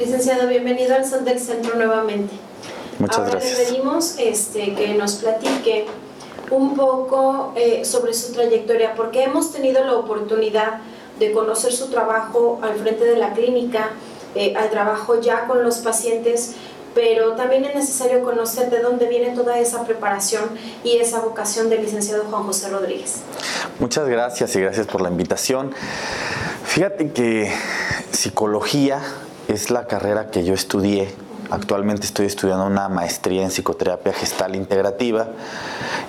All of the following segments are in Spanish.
Licenciado, bienvenido al Sol del Centro nuevamente. Muchas Ahora gracias. le pedimos este, que nos platique un poco eh, sobre su trayectoria, porque hemos tenido la oportunidad de conocer su trabajo al frente de la clínica, eh, al trabajo ya con los pacientes, pero también es necesario conocer de dónde viene toda esa preparación y esa vocación del licenciado Juan José Rodríguez. Muchas gracias y gracias por la invitación. Fíjate que psicología es la carrera que yo estudié. Actualmente estoy estudiando una maestría en psicoterapia gestal integrativa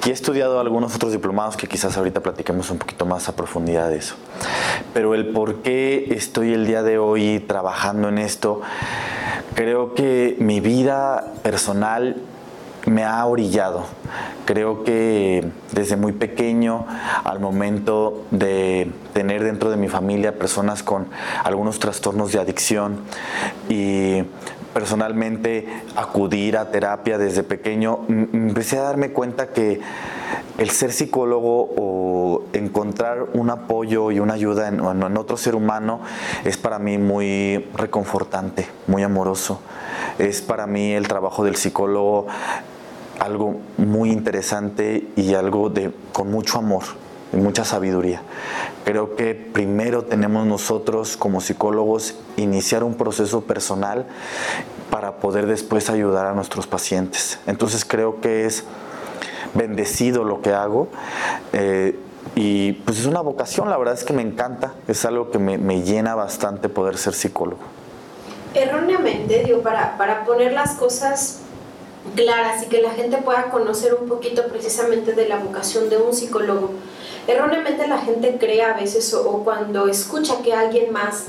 y he estudiado algunos otros diplomados que quizás ahorita platiquemos un poquito más a profundidad de eso. Pero el por qué estoy el día de hoy trabajando en esto, creo que mi vida personal me ha orillado. Creo que desde muy pequeño, al momento de tener dentro de mi familia personas con algunos trastornos de adicción y personalmente acudir a terapia desde pequeño, empecé a darme cuenta que el ser psicólogo o encontrar un apoyo y una ayuda en- en otro ser humano es para mí muy reconfortante, muy amoroso. Es para mí el trabajo del psicólogo algo muy interesante y algo de, con mucho amor y mucha sabiduría. Creo que primero tenemos nosotros como psicólogos iniciar un proceso personal para poder después ayudar a nuestros pacientes. Entonces creo que es bendecido lo que hago. eh, y pues es una vocación, la verdad es que me encanta, es algo que me, me llena bastante poder ser psicólogo. Erróneamente, digo, para, para poner las cosas claras y que la gente pueda conocer un poquito precisamente de la vocación de un psicólogo, erróneamente la gente cree a veces o, o cuando escucha que alguien más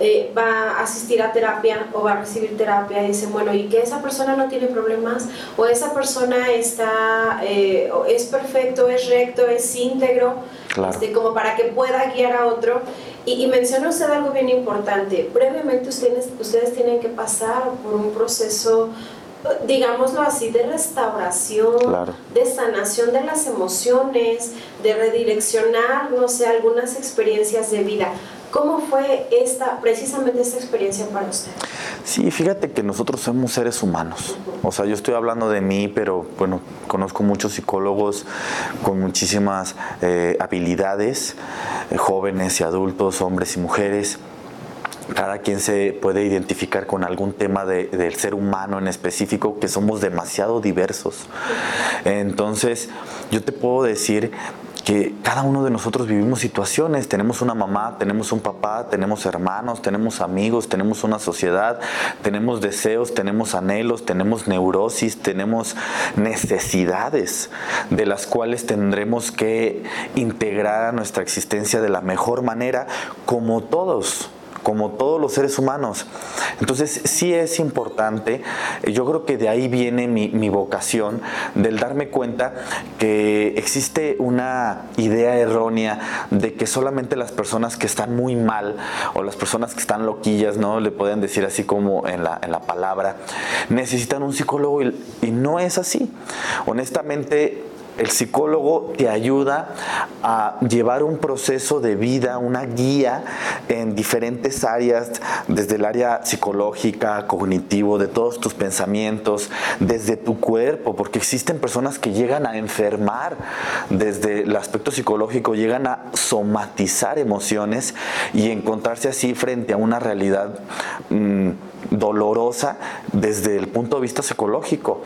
eh, va a asistir a terapia o va a recibir terapia, dicen, bueno, y que esa persona no tiene problemas, o esa persona está, eh, es perfecto, es recto, es íntegro, Claro. este, como para que pueda guiar a otro. Y, y menciona usted algo bien importante, previamente ustedes, ustedes tienen que pasar por un proceso, digámoslo así, de restauración, Claro. de sanación de las emociones, de redireccionar, no sé, algunas experiencias de vida. ¿Cómo fue esta, precisamente esta experiencia para usted? Sí, fíjate que nosotros somos seres humanos. O sea, yo estoy hablando de mí, pero bueno, conozco muchos psicólogos con muchísimas eh, habilidades, eh, jóvenes y adultos, hombres y mujeres. Cada quien se puede identificar con algún tema de- del ser humano en específico, que somos demasiado diversos. Entonces, yo te puedo decir que cada uno de nosotros vivimos situaciones, tenemos una mamá, tenemos un papá, tenemos hermanos, tenemos amigos, tenemos una sociedad, tenemos deseos, tenemos anhelos, tenemos neurosis, tenemos necesidades de las cuales tendremos que integrar a nuestra existencia de la mejor manera, como todos como todos los seres humanos. Entonces sí es importante, yo creo que de ahí viene mi, mi vocación, del darme cuenta que existe una idea errónea de que solamente las personas que están muy mal o las personas que están loquillas, ¿no? Le pueden decir así como en la, en la palabra, necesitan un psicólogo y, y no es así. Honestamente, el psicólogo te ayuda a llevar un proceso de vida, una guía en diferentes áreas, desde el área psicológica, cognitivo, de todos tus pensamientos, desde tu cuerpo, porque existen personas que llegan a enfermar desde el aspecto psicológico, llegan a somatizar emociones y encontrarse así frente a una realidad mm, dolorosa desde el punto de vista psicológico.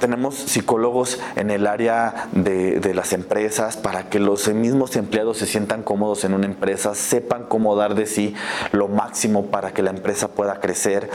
Tenemos psicólogos en el área de, de, las empresas para que los mismos empleados se sientan cómodos en una empresa, sepan cómo dar de sí lo máximo para que la empresa pueda crecer,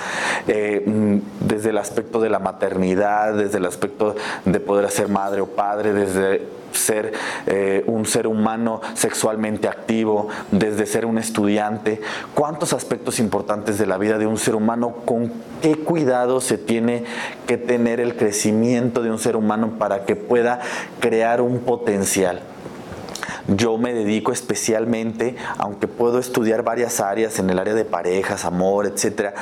eh, desde el aspecto de la maternidad, desde el aspecto de poder ser madre o padre, desde ser eh, un ser humano sexualmente activo, desde ser un estudiante, cuántos aspectos importantes de la vida de un ser humano, con qué cuidado se tiene que tener el crecimiento de un ser humano para que pueda crear un potencial. Yo me dedico especialmente, aunque puedo estudiar varias áreas en el área de parejas, amor, etcétera,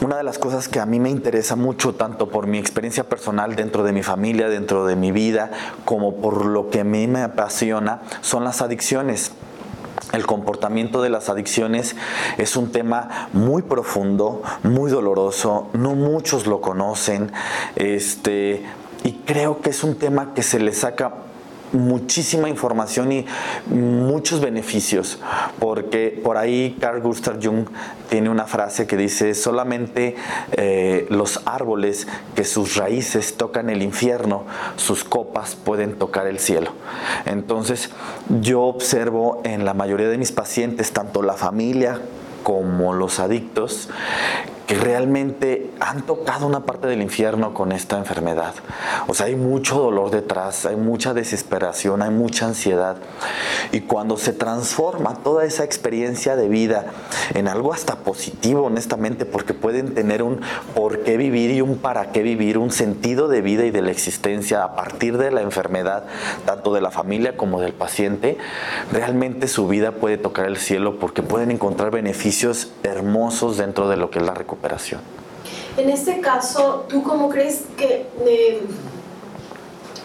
una de las cosas que a mí me interesa mucho, tanto por mi experiencia personal dentro de mi familia, dentro de mi vida, como por lo que a mí me apasiona, son las adicciones. el comportamiento de las adicciones es un tema muy profundo, muy doloroso, no muchos lo conocen, este, y creo que es un tema que se le saca muchísima información y muchos beneficios, porque por ahí Carl Gustav Jung tiene una frase que dice, solamente eh, los árboles que sus raíces tocan el infierno, sus copas pueden tocar el cielo. Entonces yo observo en la mayoría de mis pacientes, tanto la familia como los adictos, que realmente han tocado una parte del infierno con esta enfermedad. O sea, hay mucho dolor detrás, hay mucha desesperación, hay mucha ansiedad. Y cuando se transforma toda esa experiencia de vida en algo hasta positivo, honestamente, porque pueden tener un por qué vivir y un para qué vivir, un sentido de vida y de la existencia a partir de la enfermedad, tanto de la familia como del paciente, realmente su vida puede tocar el cielo porque pueden encontrar beneficios hermosos dentro de lo que es la recuperación En este caso, ¿tú cómo crees que, eh,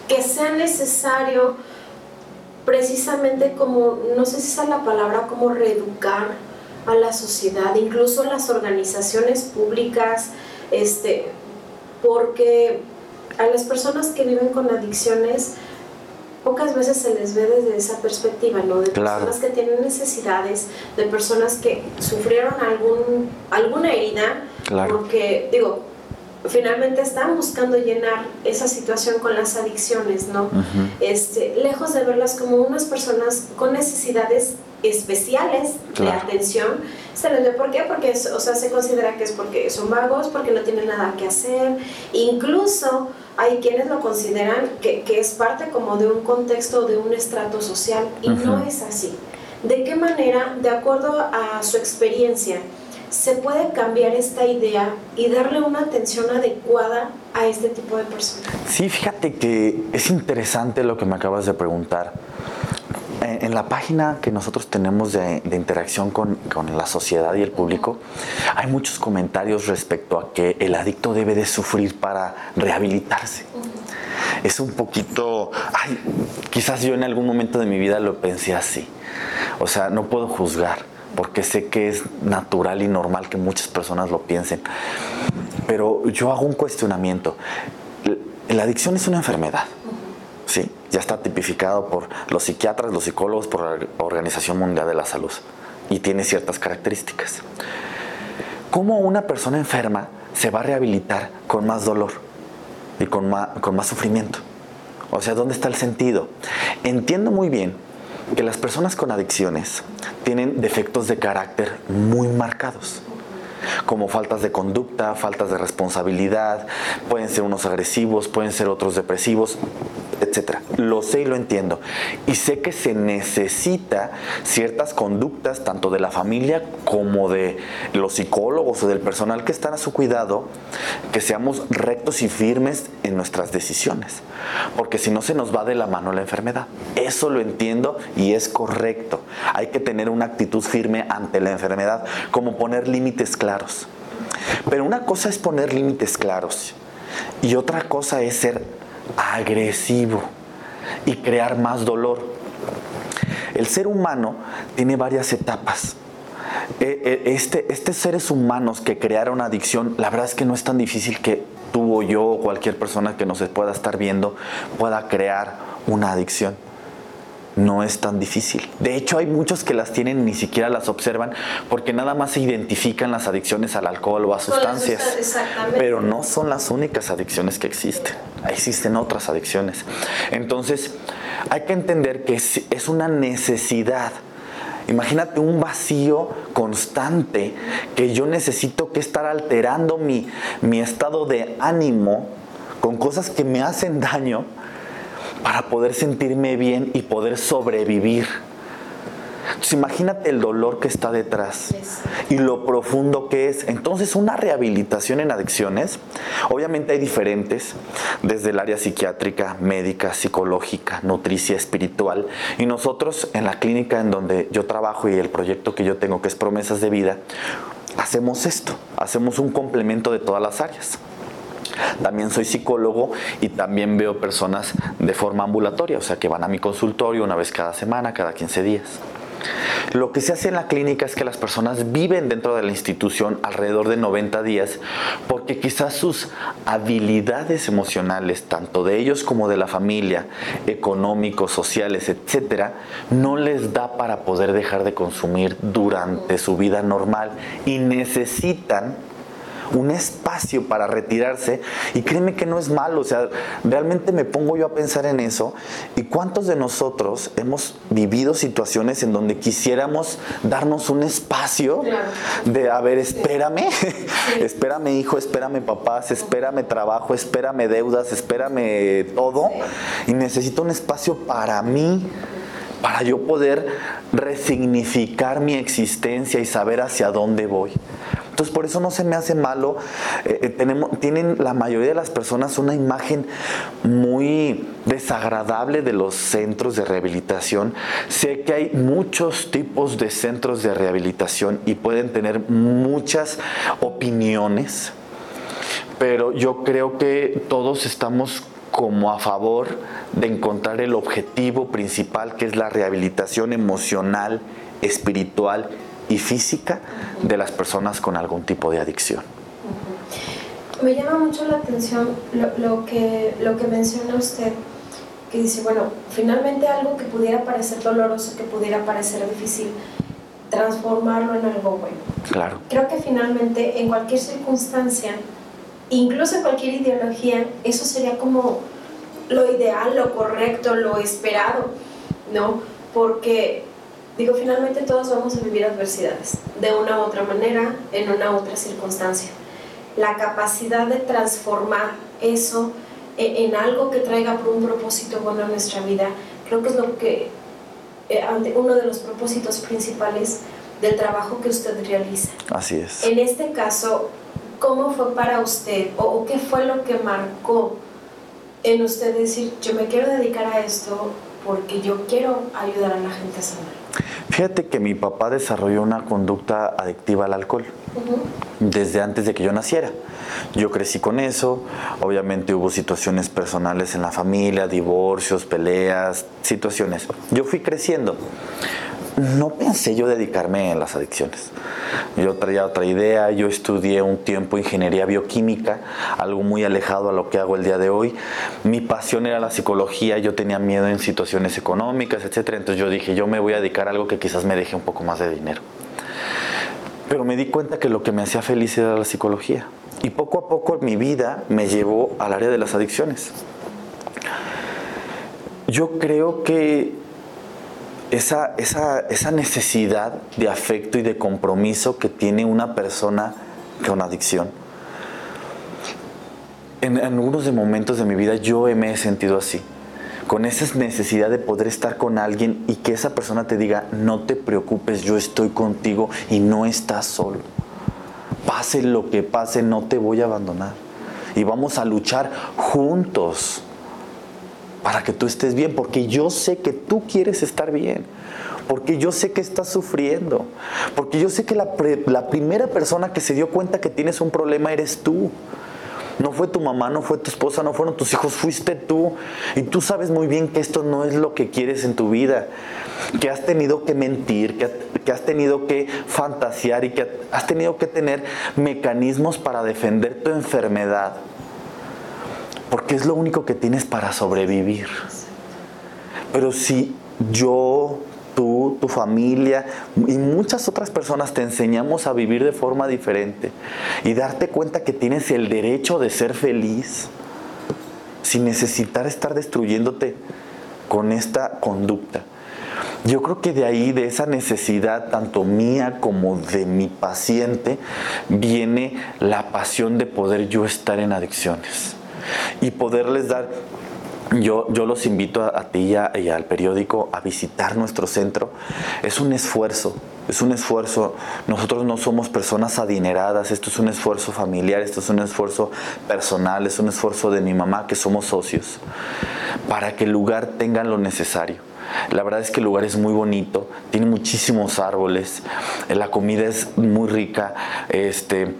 que sea necesario precisamente como, no sé si es la palabra, como reeducar a la sociedad, incluso las organizaciones públicas, este, porque a las personas que viven con adicciones, pocas veces se les ve desde esa perspectiva, ¿no? De personas que tienen necesidades, de personas que sufrieron algún, alguna herida, porque, digo, finalmente están buscando llenar esa situación con las adicciones, ¿no? este, lejos de verlas como unas personas con necesidades especiales de atención, se les ve por qué, porque o sea, se considera que es porque son vagos, porque no tienen nada que hacer, incluso hay quienes lo consideran que, que, es parte como de un contexto, de un estrato social, y no es así. ¿De qué manera, de acuerdo a su experiencia, se puede cambiar esta idea y darle una atención adecuada a este tipo de personas? Sí, fíjate que es interesante lo que me acabas de preguntar en la página que nosotros tenemos de, interacción con, la sociedad y el público, hay muchos comentarios respecto a que el adicto debe de sufrir para rehabilitarse. Es un poquito, ay, quizás yo en algún momento de mi vida lo pensé así. O sea, no puedo juzgar porque sé que es natural y normal que muchas personas lo piensen. Pero yo hago un cuestionamiento. La adicción es una enfermedad. Ya está tipificado por los psiquiatras, los psicólogos, por la Organización Mundial de la Salud y tiene ciertas características. ¿Cómo una persona enferma se va a rehabilitar con más dolor y con más, sufrimiento? O sea, ¿dónde está el sentido? Entiendo muy bien que las personas con adicciones tienen defectos de carácter muy marcados como faltas de conducta, faltas de responsabilidad, pueden ser unos agresivos, pueden ser otros depresivos, etcétera. Lo sé y lo entiendo. Y sé que se necesita ciertas conductas, tanto de la familia como de los psicólogos o del personal que están a su cuidado, que seamos rectos y firmes en nuestras decisiones. Porque si no se nos va de la mano la enfermedad. Eso lo entiendo y es correcto. Hay que tener una actitud firme ante la enfermedad, como poner límites claros. Pero una cosa es poner límites claros y otra cosa es ser agresivo y crear más dolor. El ser humano tiene varias etapas. E, e, este, estos seres humanos que crearon adicción, la verdad es que no es tan difícil que tú o yo o cualquier persona que nos pueda estar viendo pueda crear una adicción no es tan difícil. De hecho, hay muchos que las tienen y ni siquiera las observan porque nada más se identifican las adicciones al alcohol o a sustancias. Pero no son las únicas adicciones que existen. Existen otras adicciones. Entonces, hay que entender que es una necesidad. Imagínate un vacío constante que yo necesito que estar alterando mi, mi estado de ánimo con cosas que me hacen daño para poder sentirme bien y poder sobrevivir. Entonces imagínate el dolor que está detrás y lo profundo que es. Entonces una rehabilitación en adicciones, obviamente hay diferentes, desde el área psiquiátrica, médica, psicológica, nutricia, espiritual. Y nosotros en la clínica en donde yo trabajo y el proyecto que yo tengo, que es Promesas de Vida, hacemos esto, hacemos un complemento de todas las áreas. También soy psicólogo y también veo personas de forma ambulatoria, o sea que van a mi consultorio una vez cada semana, cada 15 días. Lo que se hace en la clínica es que las personas viven dentro de la institución alrededor de 90 días porque quizás sus habilidades emocionales, tanto de ellos como de la familia, económicos, sociales, etcétera, no les da para poder dejar de consumir durante su vida normal y necesitan un espacio para retirarse y créeme que no es malo, o sea, realmente me pongo yo a pensar en eso y cuántos de nosotros hemos vivido situaciones en donde quisiéramos darnos un espacio de, a ver, espérame, espérame hijo, espérame papás, espérame trabajo, espérame deudas, espérame todo y necesito un espacio para mí para yo poder resignificar mi existencia y saber hacia dónde voy. Entonces por eso no se me hace malo. Eh, eh, tenemos, tienen la mayoría de las personas una imagen muy desagradable de los centros de rehabilitación. Sé que hay muchos tipos de centros de rehabilitación y pueden tener muchas opiniones, pero yo creo que todos estamos como a favor de encontrar el objetivo principal que es la rehabilitación emocional, espiritual y física de las personas con algún tipo de adicción. Me llama mucho la atención lo, que, lo que menciona usted, que dice, bueno, finalmente algo que pudiera parecer doloroso, que pudiera parecer difícil, transformarlo en algo bueno. Claro. Creo que finalmente en cualquier circunstancia, incluso en cualquier ideología, eso sería como lo ideal, lo correcto, lo esperado, ¿no? Porque Digo, finalmente todos vamos a vivir adversidades, de una u otra manera, en una u otra circunstancia. La capacidad de transformar eso e, en algo que traiga por un propósito bueno a nuestra vida, creo que es lo que, eh, uno de los propósitos principales del trabajo que usted realiza. Así es. En este caso, ¿cómo fue para usted o qué fue lo que marcó en usted decir, yo me quiero dedicar a esto porque yo quiero ayudar a la gente a sanar? Fíjate que mi papá desarrolló una conducta adictiva al alcohol desde antes de que yo naciera. Yo crecí con eso, obviamente hubo situaciones personales en la familia, divorcios, peleas, situaciones. Yo fui creciendo no pensé yo dedicarme a las adicciones. Yo traía otra idea, yo estudié un tiempo ingeniería bioquímica, algo muy alejado a lo que hago el día de hoy. Mi pasión era la psicología, yo tenía miedo en situaciones económicas, etc. Entonces yo dije, yo me voy a dedicar a algo que quizás me deje un poco más de dinero. Pero me di cuenta que lo que me hacía feliz era la psicología. Y poco a poco mi vida me llevó al área de las adicciones. Yo creo que esa, esa, necesidad de afecto y de compromiso que tiene una persona con adicción. En, algunos de momentos de mi vida yo me he sentido así, con esa necesidad de poder estar con alguien y que esa persona te diga, no te preocupes, yo estoy contigo y no estás solo. Pase lo que pase, no te voy a abandonar. Y vamos a luchar juntos para que tú estés bien, porque yo sé que tú quieres estar bien, porque yo sé que estás sufriendo, porque yo sé que la, primera persona que se dio cuenta que tienes un problema eres tú. No fue tu mamá, no fue tu esposa, no fueron tus hijos, fuiste tú. Y tú sabes muy bien que esto no es lo que quieres en tu vida. Que has tenido que mentir, que, que, has tenido que fantasear y que has tenido que tener mecanismos para defender tu enfermedad porque es lo único que tienes para sobrevivir. Pero si yo, tú, tu familia y muchas otras personas te enseñamos a vivir de forma diferente y darte cuenta que tienes el derecho de ser feliz sin necesitar estar destruyéndote con esta conducta. Yo creo que de ahí, de esa necesidad, tanto mía como de mi paciente, viene la pasión de poder yo estar en adicciones y poderles dar yo, yo, los invito a, ti y, al periódico a visitar nuestro centro. Es un esfuerzo, es un esfuerzo. Nosotros no somos personas adineradas, esto es un esfuerzo familiar, esto es un esfuerzo personal, es un esfuerzo de mi mamá, que somos socios, para que el lugar tenga lo necesario La verdad es que el lugar es muy bonito, tiene muchísimos árboles, la comida es muy rica, este,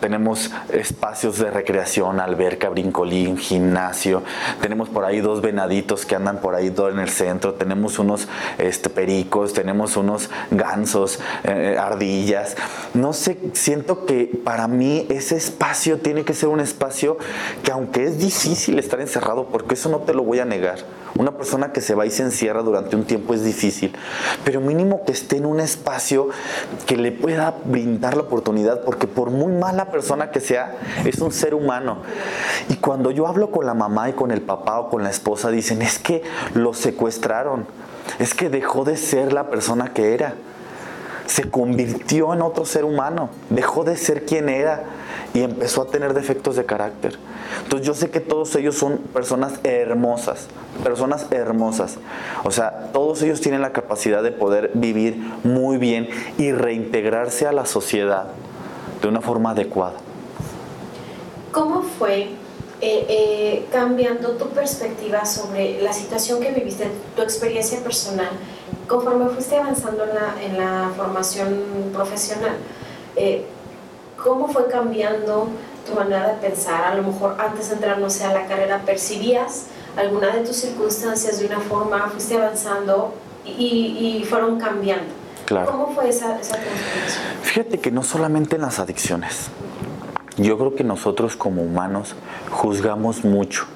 tenemos espacios de recreación, alberca, brincolín, gimnasio, tenemos por ahí dos venaditos que andan por ahí todo en el centro, tenemos unos este, pericos, tenemos unos gansos, eh, ardillas. No sé, siento que para mí ese espacio tiene que ser un espacio que aunque es difícil estar encerrado, porque eso no te lo voy a negar, una persona que se va y se encierra durante un tiempo es difícil, pero mínimo que esté en un espacio que le pueda brindar la oportunidad, porque por muy mala persona que sea, es un ser humano. Y cuando yo hablo con la mamá y con el papá o con la esposa, dicen, es que lo secuestraron, es que dejó de ser la persona que era, se convirtió en otro ser humano, dejó de ser quien era y empezó a tener defectos de carácter. Entonces yo sé que todos ellos son personas hermosas, personas hermosas. O sea, todos ellos tienen la capacidad de poder vivir muy bien y reintegrarse a la sociedad de una forma adecuada. ¿Cómo fue eh, eh, cambiando tu perspectiva sobre la situación que viviste, tu experiencia personal, conforme fuiste avanzando en la, formación profesional? Eh, ¿Cómo fue cambiando tu manera de pensar? A lo mejor antes de entrar, no sé, a la carrera, ¿percibías alguna de tus circunstancias de una forma, fuiste avanzando y, fueron cambiando? ¿Cómo fue esa, esa transformación? Fíjate que no solamente en las adicciones. Yo creo que nosotros como humanos juzgamos mucho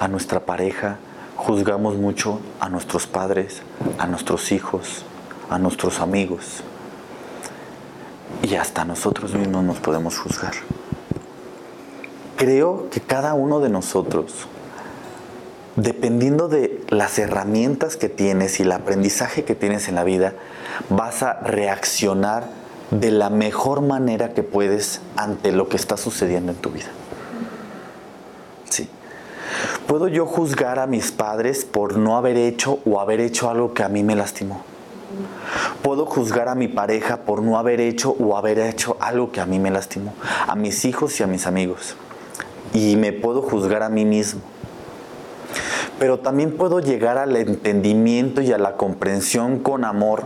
a nuestra pareja, juzgamos mucho a nuestros padres, a nuestros hijos, a nuestros amigos. Y hasta nosotros mismos nos podemos juzgar. Creo que cada uno de nosotros, dependiendo de las herramientas que tienes y el aprendizaje que tienes en la vida, vas a reaccionar de la mejor manera que puedes ante lo que está sucediendo en tu vida. ¿Puedo yo juzgar a mis padres por no haber hecho o haber hecho algo que a mí me lastimó? Puedo juzgar a mi pareja por no haber hecho o haber hecho algo que a mí me lastimó, a mis hijos y a mis amigos. Y me puedo juzgar a mí mismo. Pero también puedo llegar al entendimiento y a la comprensión con amor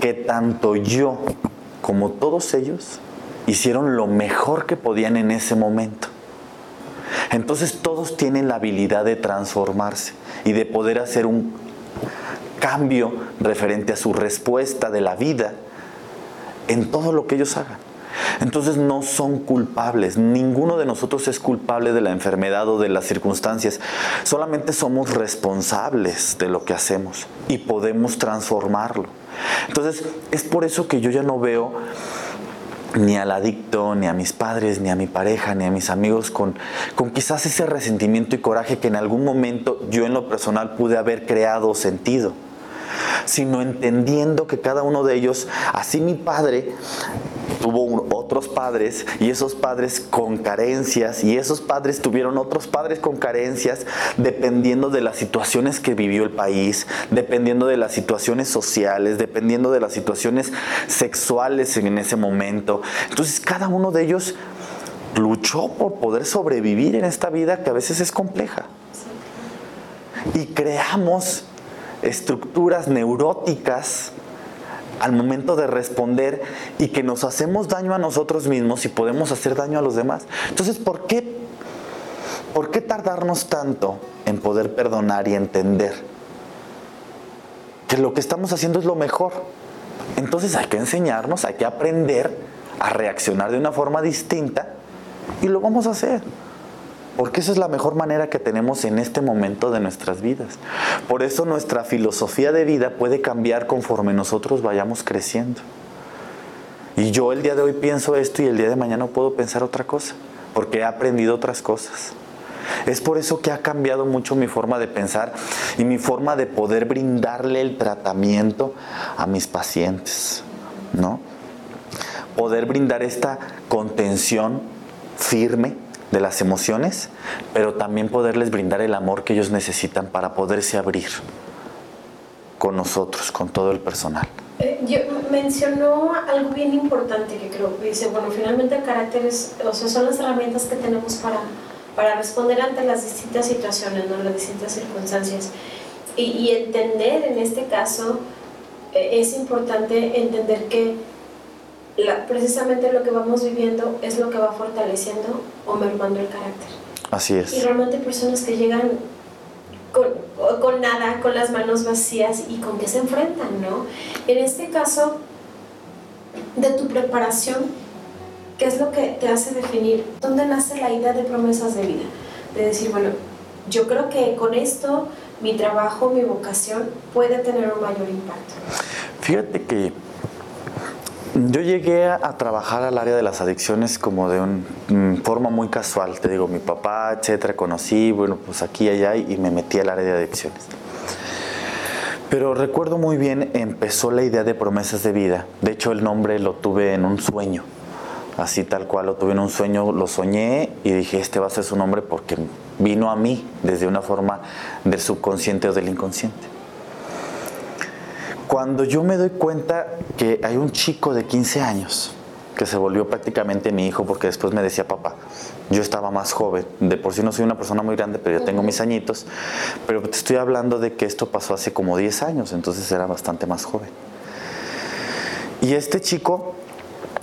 que tanto yo como todos ellos hicieron lo mejor que podían en ese momento. Entonces todos tienen la habilidad de transformarse y de poder hacer un cambio referente a su respuesta de la vida en todo lo que ellos hagan. Entonces no son culpables, ninguno de nosotros es culpable de la enfermedad o de las circunstancias, solamente somos responsables de lo que hacemos y podemos transformarlo. Entonces es por eso que yo ya no veo ni al adicto, ni a mis padres, ni a mi pareja, ni a mis amigos con, con quizás ese resentimiento y coraje que en algún momento yo en lo personal pude haber creado sentido sino entendiendo que cada uno de ellos, así mi padre tuvo otros padres y esos padres con carencias y esos padres tuvieron otros padres con carencias dependiendo de las situaciones que vivió el país, dependiendo de las situaciones sociales, dependiendo de las situaciones sexuales en ese momento. Entonces cada uno de ellos luchó por poder sobrevivir en esta vida que a veces es compleja. Y creamos estructuras neuróticas al momento de responder y que nos hacemos daño a nosotros mismos y podemos hacer daño a los demás. Entonces, ¿por qué, ¿por qué tardarnos tanto en poder perdonar y entender que lo que estamos haciendo es lo mejor? Entonces hay que enseñarnos, hay que aprender a reaccionar de una forma distinta y lo vamos a hacer porque esa es la mejor manera que tenemos en este momento de nuestras vidas. Por eso nuestra filosofía de vida puede cambiar conforme nosotros vayamos creciendo. Y yo el día de hoy pienso esto y el día de mañana puedo pensar otra cosa, porque he aprendido otras cosas. Es por eso que ha cambiado mucho mi forma de pensar y mi forma de poder brindarle el tratamiento a mis pacientes, ¿no? Poder brindar esta contención firme de las emociones, pero también poderles brindar el amor que ellos necesitan para poderse abrir con nosotros, con todo el personal. Eh, yo, mencionó algo bien importante que creo, dice, bueno, finalmente el carácter es, o sea, son las herramientas que tenemos para, para responder ante las distintas situaciones, ¿no? las distintas circunstancias. y, entender en este caso, eh, es importante entender que precisamente lo que vamos viviendo es lo que va fortaleciendo o mermando el carácter. Así es. Y realmente personas que llegan con, con, nada, con las manos vacías y con qué se enfrentan, ¿no? En este caso, de tu preparación, ¿qué es lo que te hace definir? ¿Dónde nace la idea de promesas de vida? De decir, bueno, yo creo que con esto mi trabajo, mi vocación puede tener un mayor impacto. Fíjate que yo llegué a, trabajar al área de las adicciones como de una mm, forma muy casual. Te digo, mi papá, etcétera, conocí, bueno, pues aquí allá y me metí al área de adicciones. Pero recuerdo muy bien, empezó la idea de promesas de vida. De hecho, el nombre lo tuve en un sueño. Así tal cual lo tuve en un sueño, lo soñé y dije, este va a ser su nombre porque vino a mí desde una forma del subconsciente o del inconsciente. Cuando yo me doy cuenta que hay un chico de 15 años que se volvió prácticamente mi hijo porque después me decía papá, yo estaba más joven, de por sí no soy una persona muy grande, pero yo tengo mis añitos, pero te estoy hablando de que esto pasó hace como 10 años, entonces era bastante más joven. Y este chico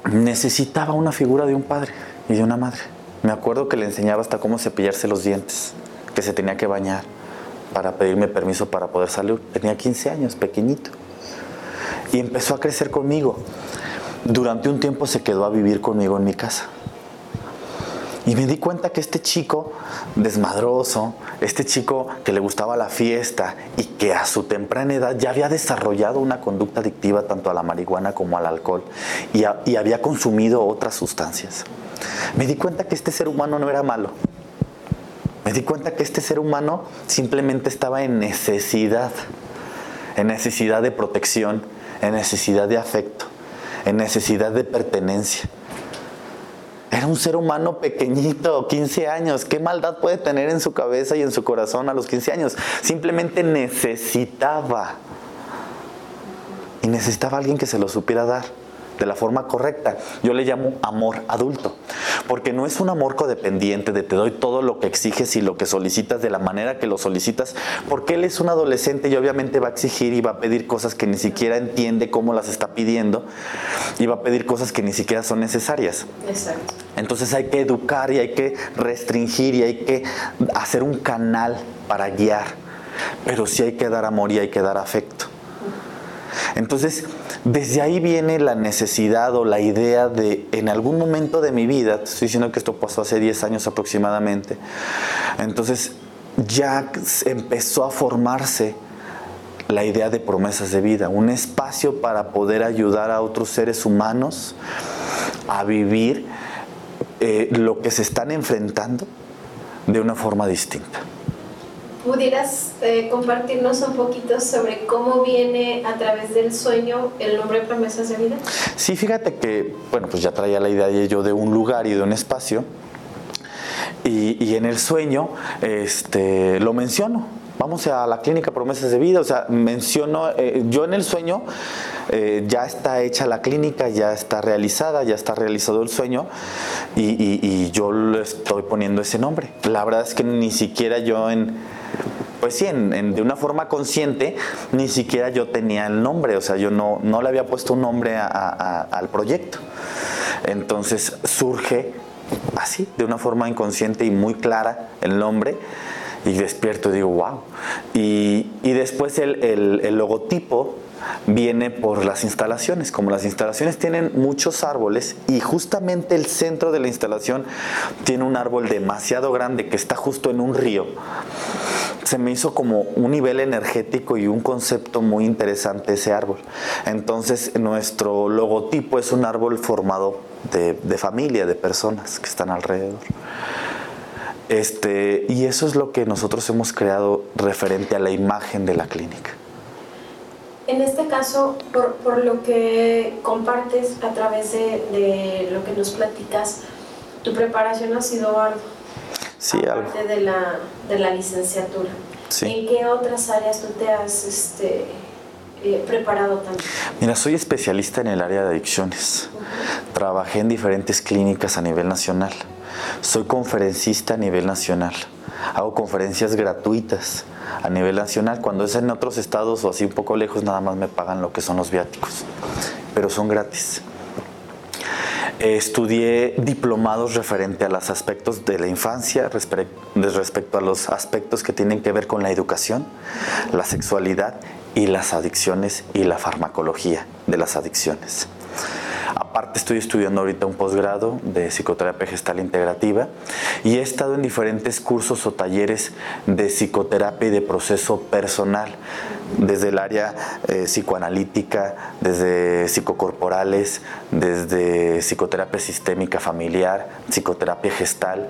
necesitaba una figura de un padre y de una madre. Me acuerdo que le enseñaba hasta cómo cepillarse los dientes, que se tenía que bañar para pedirme permiso para poder salir. Tenía 15 años, pequeñito y empezó a crecer conmigo. Durante un tiempo se quedó a vivir conmigo en mi casa. Y me di cuenta que este chico desmadroso, este chico que le gustaba la fiesta y que a su temprana edad ya había desarrollado una conducta adictiva tanto a la marihuana como al alcohol y, y había consumido otras sustancias. Me di cuenta que este ser humano no era malo. Me di cuenta que este ser humano simplemente estaba en necesidad, en necesidad de protección, en necesidad de afecto, en necesidad de pertenencia. Era un ser humano pequeñito, 15 años. ¿Qué maldad puede tener en su cabeza y en su corazón a los 15 años? Simplemente necesitaba. Y necesitaba alguien que se lo supiera dar de la forma correcta. Yo le llamo amor adulto, porque no es un amor codependiente de te doy todo lo que exiges y lo que solicitas de la manera que lo solicitas, porque él es un adolescente y obviamente va a exigir y va a pedir cosas que ni siquiera entiende cómo las está pidiendo y va a pedir cosas que ni siquiera son necesarias. Exacto. Entonces hay que educar y hay que restringir y hay que hacer un canal para guiar, pero sí hay que dar amor y hay que dar afecto. Entonces, desde ahí viene la necesidad o la idea de, en algún momento de mi vida, estoy diciendo que esto pasó hace 10 años aproximadamente, entonces ya empezó a formarse la idea de promesas de vida, un espacio para poder ayudar a otros seres humanos a vivir eh, lo que se están enfrentando de una forma distinta. ¿Pudieras eh, compartirnos un poquito sobre cómo viene a través del sueño el nombre promesas de vida? Sí, fíjate que, bueno, pues ya traía la idea yo de un lugar y de un espacio. Y, en el sueño este, lo menciono. Vamos a la clínica Promesas de Vida, o sea, menciono, eh, yo en el sueño eh, ya está hecha la clínica, ya está realizada, ya está realizado el sueño y, y yo le estoy poniendo ese nombre. La verdad es que ni siquiera yo en, pues sí, de una forma consciente, ni siquiera yo tenía el nombre, o sea, yo no, no le había puesto un nombre al proyecto. Entonces surge así, de una forma inconsciente y muy clara el nombre, y despierto y digo, wow. Y, después el, el logotipo viene por las instalaciones. Como las instalaciones tienen muchos árboles y justamente el centro de la instalación tiene un árbol demasiado grande que está justo en un río, se me hizo como un nivel energético y un concepto muy interesante ese árbol. Entonces nuestro logotipo es un árbol formado de, de familia, de personas que están alrededor. Este, y eso es lo que nosotros hemos creado referente a la imagen de la clínica. En este caso, por, lo que compartes a través de, lo que nos platicas, tu preparación ha sido ardua. Sí, aparte de la, de la licenciatura. ¿En qué otras áreas tú te has este, eh, preparado también? Mira, soy especialista en el área de adicciones. Trabajé en diferentes clínicas a nivel nacional. Soy conferencista a nivel nacional. Hago conferencias gratuitas a nivel nacional. Cuando es en otros estados o así un poco lejos, nada más me pagan lo que son los viáticos, pero son gratis. Estudié diplomados referente a los aspectos de la infancia, respecto a los aspectos que tienen que ver con la educación, la sexualidad y las adicciones y la farmacología de las adicciones. Estoy estudiando ahorita un posgrado de psicoterapia gestal integrativa y he estado en diferentes cursos o talleres de psicoterapia y de proceso personal, desde el área eh, psicoanalítica, desde psicocorporales, desde psicoterapia sistémica familiar, psicoterapia gestal.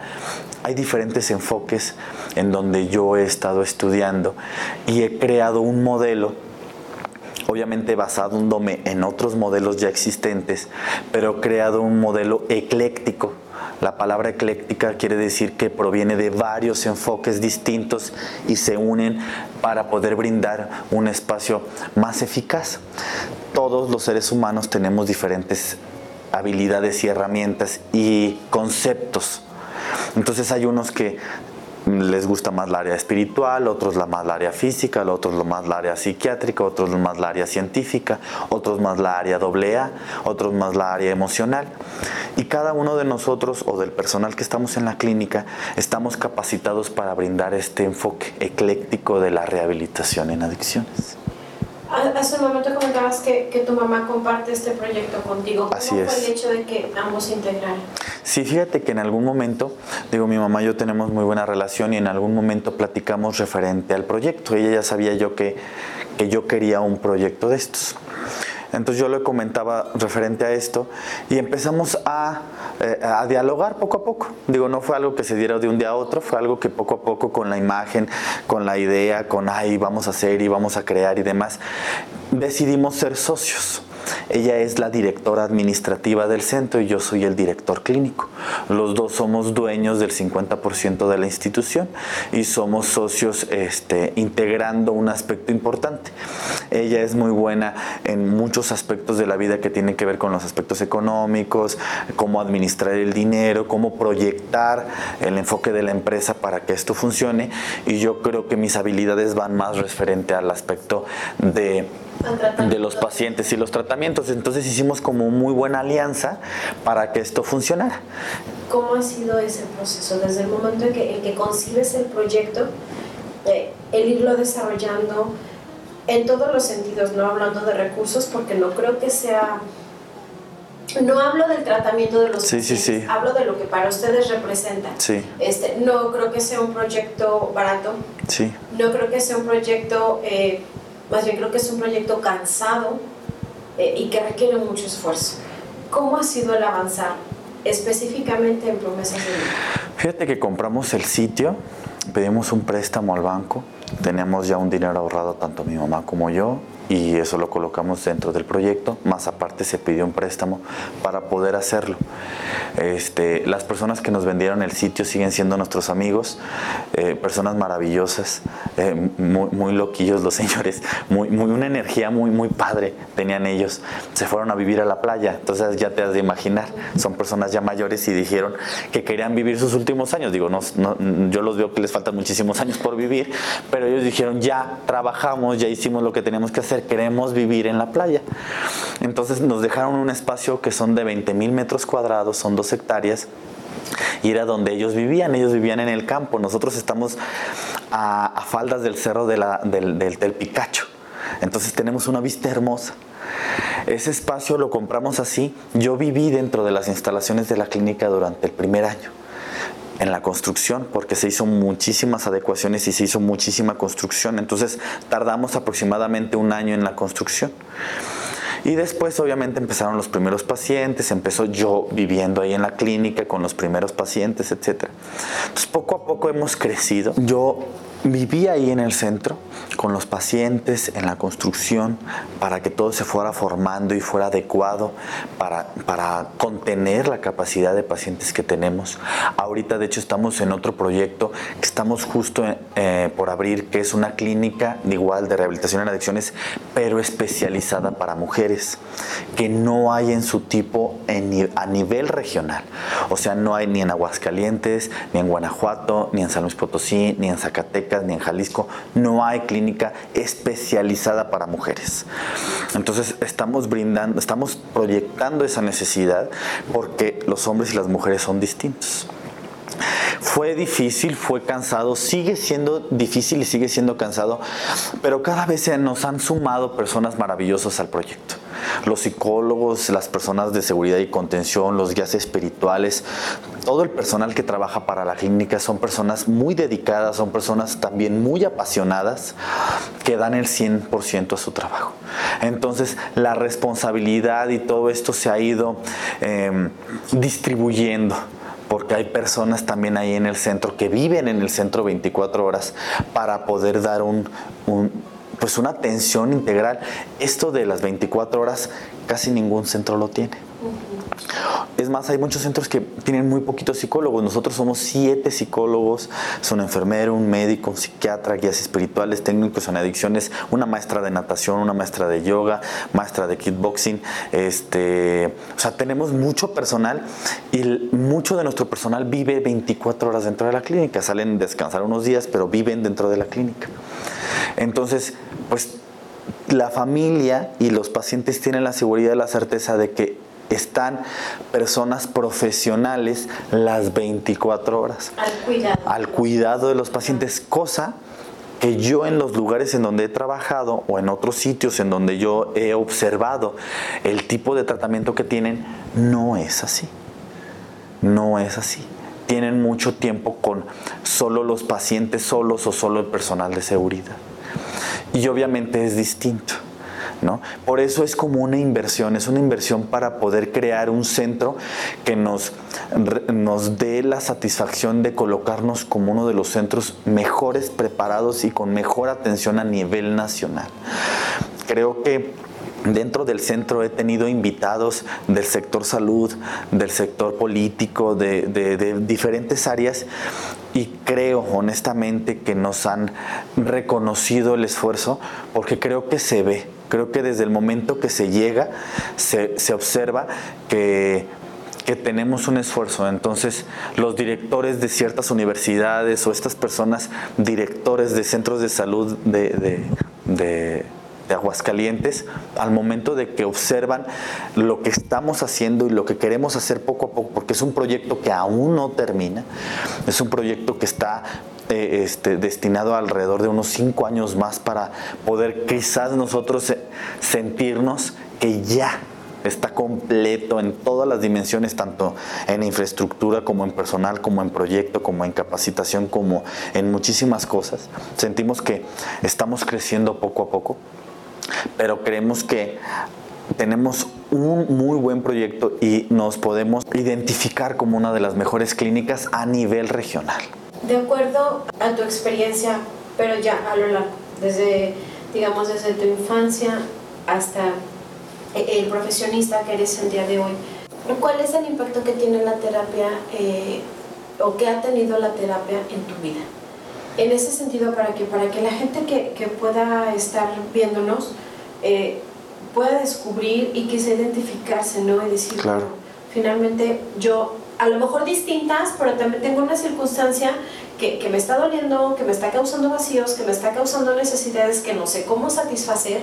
Hay diferentes enfoques en donde yo he estado estudiando y he creado un modelo obviamente basándome en otros modelos ya existentes, pero creado un modelo ecléctico. La palabra ecléctica quiere decir que proviene de varios enfoques distintos y se unen para poder brindar un espacio más eficaz. Todos los seres humanos tenemos diferentes habilidades y herramientas y conceptos. Entonces hay unos que les gusta más la área espiritual, otros la más área física, otros lo más la área psiquiátrica, otros más la área científica, otros más la área doble A, otros más la área emocional. Y cada uno de nosotros o del personal que estamos en la clínica estamos capacitados para brindar este enfoque ecléctico de la rehabilitación en adicciones. Hace un momento comentabas que, que, tu mamá comparte este proyecto contigo. ¿Cómo Así fue el hecho de que ambos se integraran? Sí, fíjate que en algún momento, digo, mi mamá y yo tenemos muy buena relación y en algún momento platicamos referente al proyecto. Ella ya sabía yo que, que yo quería un proyecto de estos. Entonces yo le comentaba referente a esto y empezamos a, eh, a, dialogar poco a poco. Digo, no fue algo que se diera de un día a otro, fue algo que poco a poco con la imagen, con la idea, con, ay, vamos a hacer y vamos a crear y demás, decidimos ser socios. Ella es la directora administrativa del centro y yo soy el director clínico. Los dos somos dueños del 50% de la institución y somos socios este, integrando un aspecto importante. Ella es muy buena en muchos aspectos de la vida que tienen que ver con los aspectos económicos, cómo administrar el dinero, cómo proyectar el enfoque de la empresa para que esto funcione y yo creo que mis habilidades van más referente al aspecto de de los pacientes y los tratamientos. Entonces hicimos como muy buena alianza para que esto funcionara. ¿Cómo ha sido ese proceso? Desde el momento en que, que concibes el proyecto, eh, el irlo desarrollando en todos los sentidos, no hablando de recursos, porque no creo que sea... No hablo del tratamiento de los sí, pacientes, sí, sí. hablo de lo que para ustedes representa. Sí. Este, no creo que sea un proyecto barato. Sí. No creo que sea un proyecto... Eh, más bien creo que es un proyecto cansado eh, y que requiere mucho esfuerzo. ¿Cómo ha sido el avanzar específicamente en promesas de vida? Fíjate que compramos el sitio, pedimos un préstamo al banco, tenemos ya un dinero ahorrado tanto mi mamá como yo y eso lo colocamos dentro del proyecto, más aparte se pidió un préstamo para poder hacerlo. Este, las personas que nos vendieron el sitio siguen siendo nuestros amigos, eh, personas maravillosas, eh, muy, muy, loquillos los señores, muy, muy, una energía muy, muy padre tenían ellos. Se fueron a vivir a la playa, entonces ya te has de imaginar, son personas ya mayores y dijeron que querían vivir sus últimos años. Digo, no, yo los veo que les faltan muchísimos años por vivir, pero ellos dijeron, ya trabajamos, ya hicimos lo que tenemos que hacer queremos vivir en la playa. Entonces nos dejaron un espacio que son de 20 mil metros cuadrados, son dos hectáreas, y era donde ellos vivían, ellos vivían en el campo, nosotros estamos a, faldas del cerro del, del, Picacho, entonces tenemos una vista hermosa. Ese espacio lo compramos así, yo viví dentro de las instalaciones de la clínica durante el primer año en la construcción porque se hizo muchísimas adecuaciones y se hizo muchísima construcción. Entonces tardamos aproximadamente un año en la construcción. Y después obviamente empezaron los primeros pacientes, empezó yo viviendo ahí en la clínica con los primeros pacientes, etc. Entonces poco a poco hemos crecido. Yo Viví ahí en el centro con los pacientes en la construcción para que todo se fuera formando y fuera adecuado para, para contener la capacidad de pacientes que tenemos. Ahorita de hecho estamos en otro proyecto que estamos justo eh, por abrir que es una clínica igual de rehabilitación en adicciones pero especializada para mujeres que no hay en su tipo en, a nivel regional. O sea, no hay ni en Aguascalientes, ni en Guanajuato, ni en San Luis Potosí, ni en Zacatecas Ni en Jalisco no hay clínica especializada para mujeres. Entonces estamos brindando, estamos proyectando esa necesidad porque los hombres y las mujeres son distintos. Fue difícil, fue cansado, sigue siendo difícil y sigue siendo cansado, pero cada vez nos han sumado personas maravillosas al proyecto. Los psicólogos, las personas de seguridad y contención, los guías espirituales, todo el personal que trabaja para la clínica son personas muy dedicadas, son personas también muy apasionadas que dan el 100% a su trabajo. Entonces la responsabilidad y todo esto se ha ido em, distribuyendo porque hay personas también ahí en el centro que viven en el centro 24 horas para poder dar un, pues una atención integral. Esto de las 24 horas casi ningún centro lo tiene. Es más, hay muchos centros que tienen muy poquitos psicólogos. Nosotros somos siete psicólogos, son un enfermero, un médico, un psiquiatra, guías espirituales, técnicos en adicciones, una maestra de natación, una maestra de yoga, maestra de kickboxing. Este, o sea, tenemos mucho personal y mucho de nuestro personal vive 24 horas dentro de la clínica. Salen a descansar unos días, pero viven dentro de la clínica. Entonces, pues la familia y los pacientes tienen la seguridad y la certeza de que están personas profesionales las 24 horas. Al cuidado. Al cuidado de los pacientes, cosa que yo en los lugares en donde he trabajado o en otros sitios en donde yo he observado el tipo de tratamiento que tienen, no es así. No es así. Tienen mucho tiempo con solo los pacientes solos o solo el personal de seguridad. Y obviamente es distinto. Por eso es como una inversión, es una inversión para poder crear un centro que nos, nos dé la satisfacción de colocarnos como uno de los centros mejores preparados y con mejor atención a nivel nacional. Creo que Dentro del centro he tenido invitados del sector salud, del sector político, de, de, diferentes áreas y creo honestamente que nos han reconocido el esfuerzo porque creo que se ve, Creo que desde el momento que se llega, se, observa que que tenemos un esfuerzo. Entonces, los directores de ciertas universidades o estas personas, directores de centros de salud de, de, Aguascalientes, al momento de que observan lo que estamos haciendo y lo que queremos hacer poco a poco, porque es un proyecto que aún no termina, es un proyecto que está eh, este, destinado alrededor de unos cinco años más para poder quizás nosotros eh, sentirnos que ya está completo en todas las dimensiones, tanto en infraestructura como en personal, como en proyecto, como en capacitación, como en muchísimas cosas. Sentimos que estamos creciendo poco a poco, pero creemos que tenemos un muy buen proyecto y nos podemos identificar como una de las mejores clínicas a nivel regional de acuerdo a tu experiencia, pero ya a lo largo, desde, digamos, desde tu infancia hasta el profesionista que eres el día de hoy, ¿cuál es el impacto que tiene la terapia eh, o que ha tenido la terapia en tu vida? En ese sentido, para que, para que la gente que, que pueda estar viéndonos eh, pueda descubrir y quise identificarse, ¿no? Y decir, claro. finalmente yo a lo mejor distintas, pero también tengo una circunstancia que, que, me está doliendo, que me está causando vacíos, que me está causando necesidades que no sé cómo satisfacer.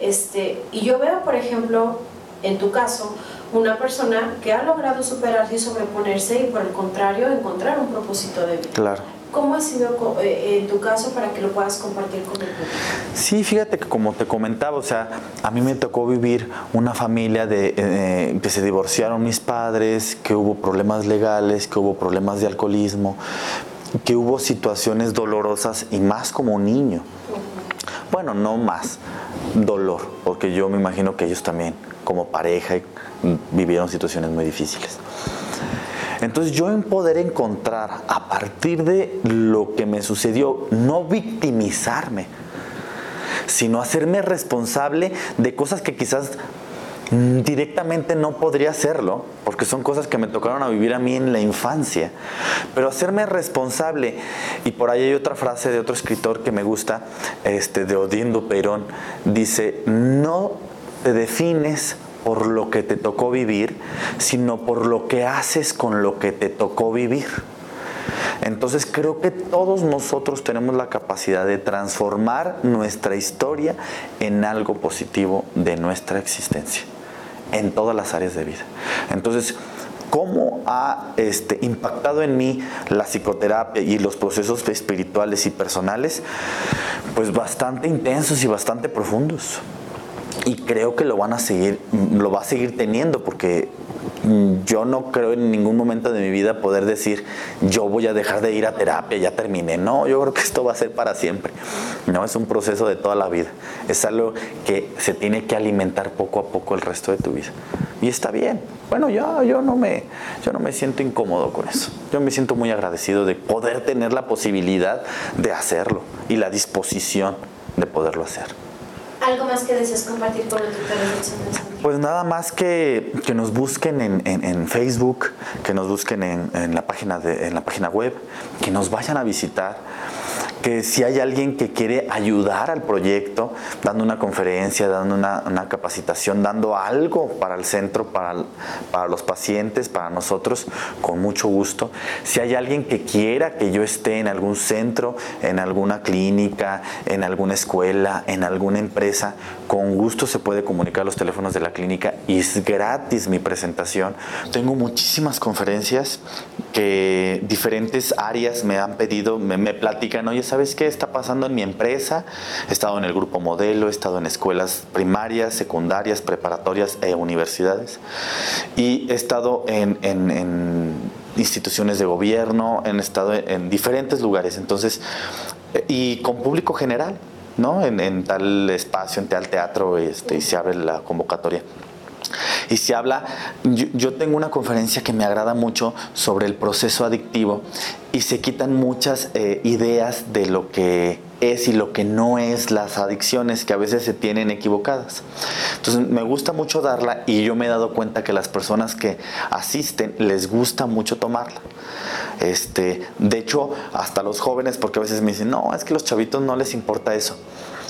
Este, y yo veo, por ejemplo, en tu caso, una persona que ha logrado superarse y sobreponerse y por el contrario encontrar un propósito de vida. Claro. ¿Cómo ha sido eh, en tu caso para que lo puedas compartir con el público? Sí, fíjate que como te comentaba, o sea, a mí me tocó vivir una familia de eh, que se divorciaron mis padres, que hubo problemas legales, que hubo problemas de alcoholismo, que hubo situaciones dolorosas y más como niño. Bueno, no más, dolor, porque yo me imagino que ellos también, como pareja, vivieron situaciones muy difíciles. Entonces yo en poder encontrar a partir de lo que me sucedió, no victimizarme, sino hacerme responsable de cosas que quizás directamente no podría hacerlo, porque son cosas que me tocaron a vivir a mí en la infancia, pero hacerme responsable, y por ahí hay otra frase de otro escritor que me gusta, este, de Odindo Perón, dice, no te defines por lo que te tocó vivir, sino por lo que haces con lo que te tocó vivir. Entonces creo que todos nosotros tenemos la capacidad de transformar nuestra historia en algo positivo de nuestra existencia, en todas las áreas de vida. Entonces, cómo ha este, impactado en mí la psicoterapia y los procesos espirituales y personales, pues bastante intensos y bastante profundos. Y creo que lo van a seguir, lo va a seguir teniendo porque Mm, yo no creo en ningún momento de mi vida poder decir, yo voy a dejar de ir a terapia, ya terminé. No, yo creo que esto va a ser para siempre. No, es un proceso de toda la vida. Es algo que se tiene que alimentar poco a poco el resto de tu vida. Y está bien. Bueno, yo, yo, no me, yo no me siento incómodo con eso. Yo me siento muy agradecido de poder tener la posibilidad de hacerlo y la disposición de poderlo hacer. ¿Algo más que desees compartir con Pues nada más que, que nos busquen en, en, Facebook, que nos busquen en, en, la página de, en la página web, que nos vayan a visitar que si hay alguien que quiere ayudar al proyecto, dando una conferencia, dando una, capacitación, dando algo para el centro, para, para los pacientes, para nosotros, con mucho gusto. Si hay alguien que quiera que yo esté en algún centro, en alguna clínica, en alguna escuela, en alguna empresa, con gusto se puede comunicar los teléfonos de la clínica y es gratis mi presentación. Tengo muchísimas conferencias que diferentes áreas me han pedido, me, me platican, oye, ¿sabes qué está pasando en mi empresa? He estado en el grupo modelo, he estado en escuelas primarias, secundarias, preparatorias e universidades. Y he estado en, instituciones de gobierno, he estado en diferentes lugares. Entonces, y con público general, ¿no? En, tal espacio, en tal teatro, este, y se abre la convocatoria. Y se habla, yo, tengo una conferencia que me agrada mucho sobre el proceso adictivo y se quitan muchas eh, ideas de lo que es y lo que no es las adicciones que a veces se tienen equivocadas. Entonces me gusta mucho darla y yo me he dado cuenta que las personas que asisten les gusta mucho tomarla. Este, de hecho, hasta los jóvenes, porque a veces me dicen, no, es que los chavitos no les importa eso.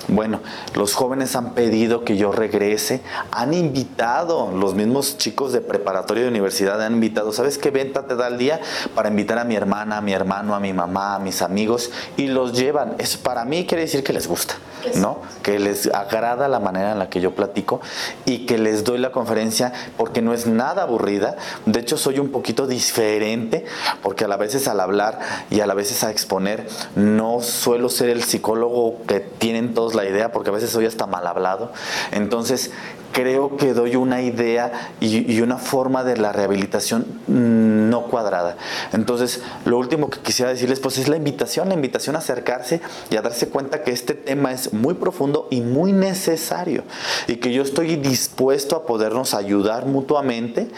Bueno, los jóvenes han pedido que yo regrese, han invitado, los mismos chicos de preparatoria de universidad han invitado, ¿sabes qué venta te da el día? Para invitar a mi hermana, a mi hermano, a mi mamá, a mis amigos y los llevan. Eso para mí quiere decir que les gusta, ¿no? Que les agrada la manera en la que yo platico y que les doy la conferencia porque no es nada aburrida. De hecho, soy un poquito diferente porque a la veces al hablar y a la veces a exponer no suelo ser el psicólogo que tienen todos la idea, porque a veces soy hasta mal hablado. Entonces, creo que doy una idea y, una forma de la rehabilitación no cuadrada. Entonces, lo último que quisiera decirles pues es la invitación, la invitación a acercarse y a darse cuenta que este tema es muy profundo y muy necesario y que yo estoy dispuesto a podernos ayudar mutuamente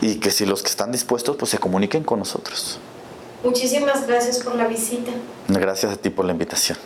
y que si los que están dispuestos pues se comuniquen con nosotros. Muchísimas gracias por la visita. Gracias a ti por la invitación.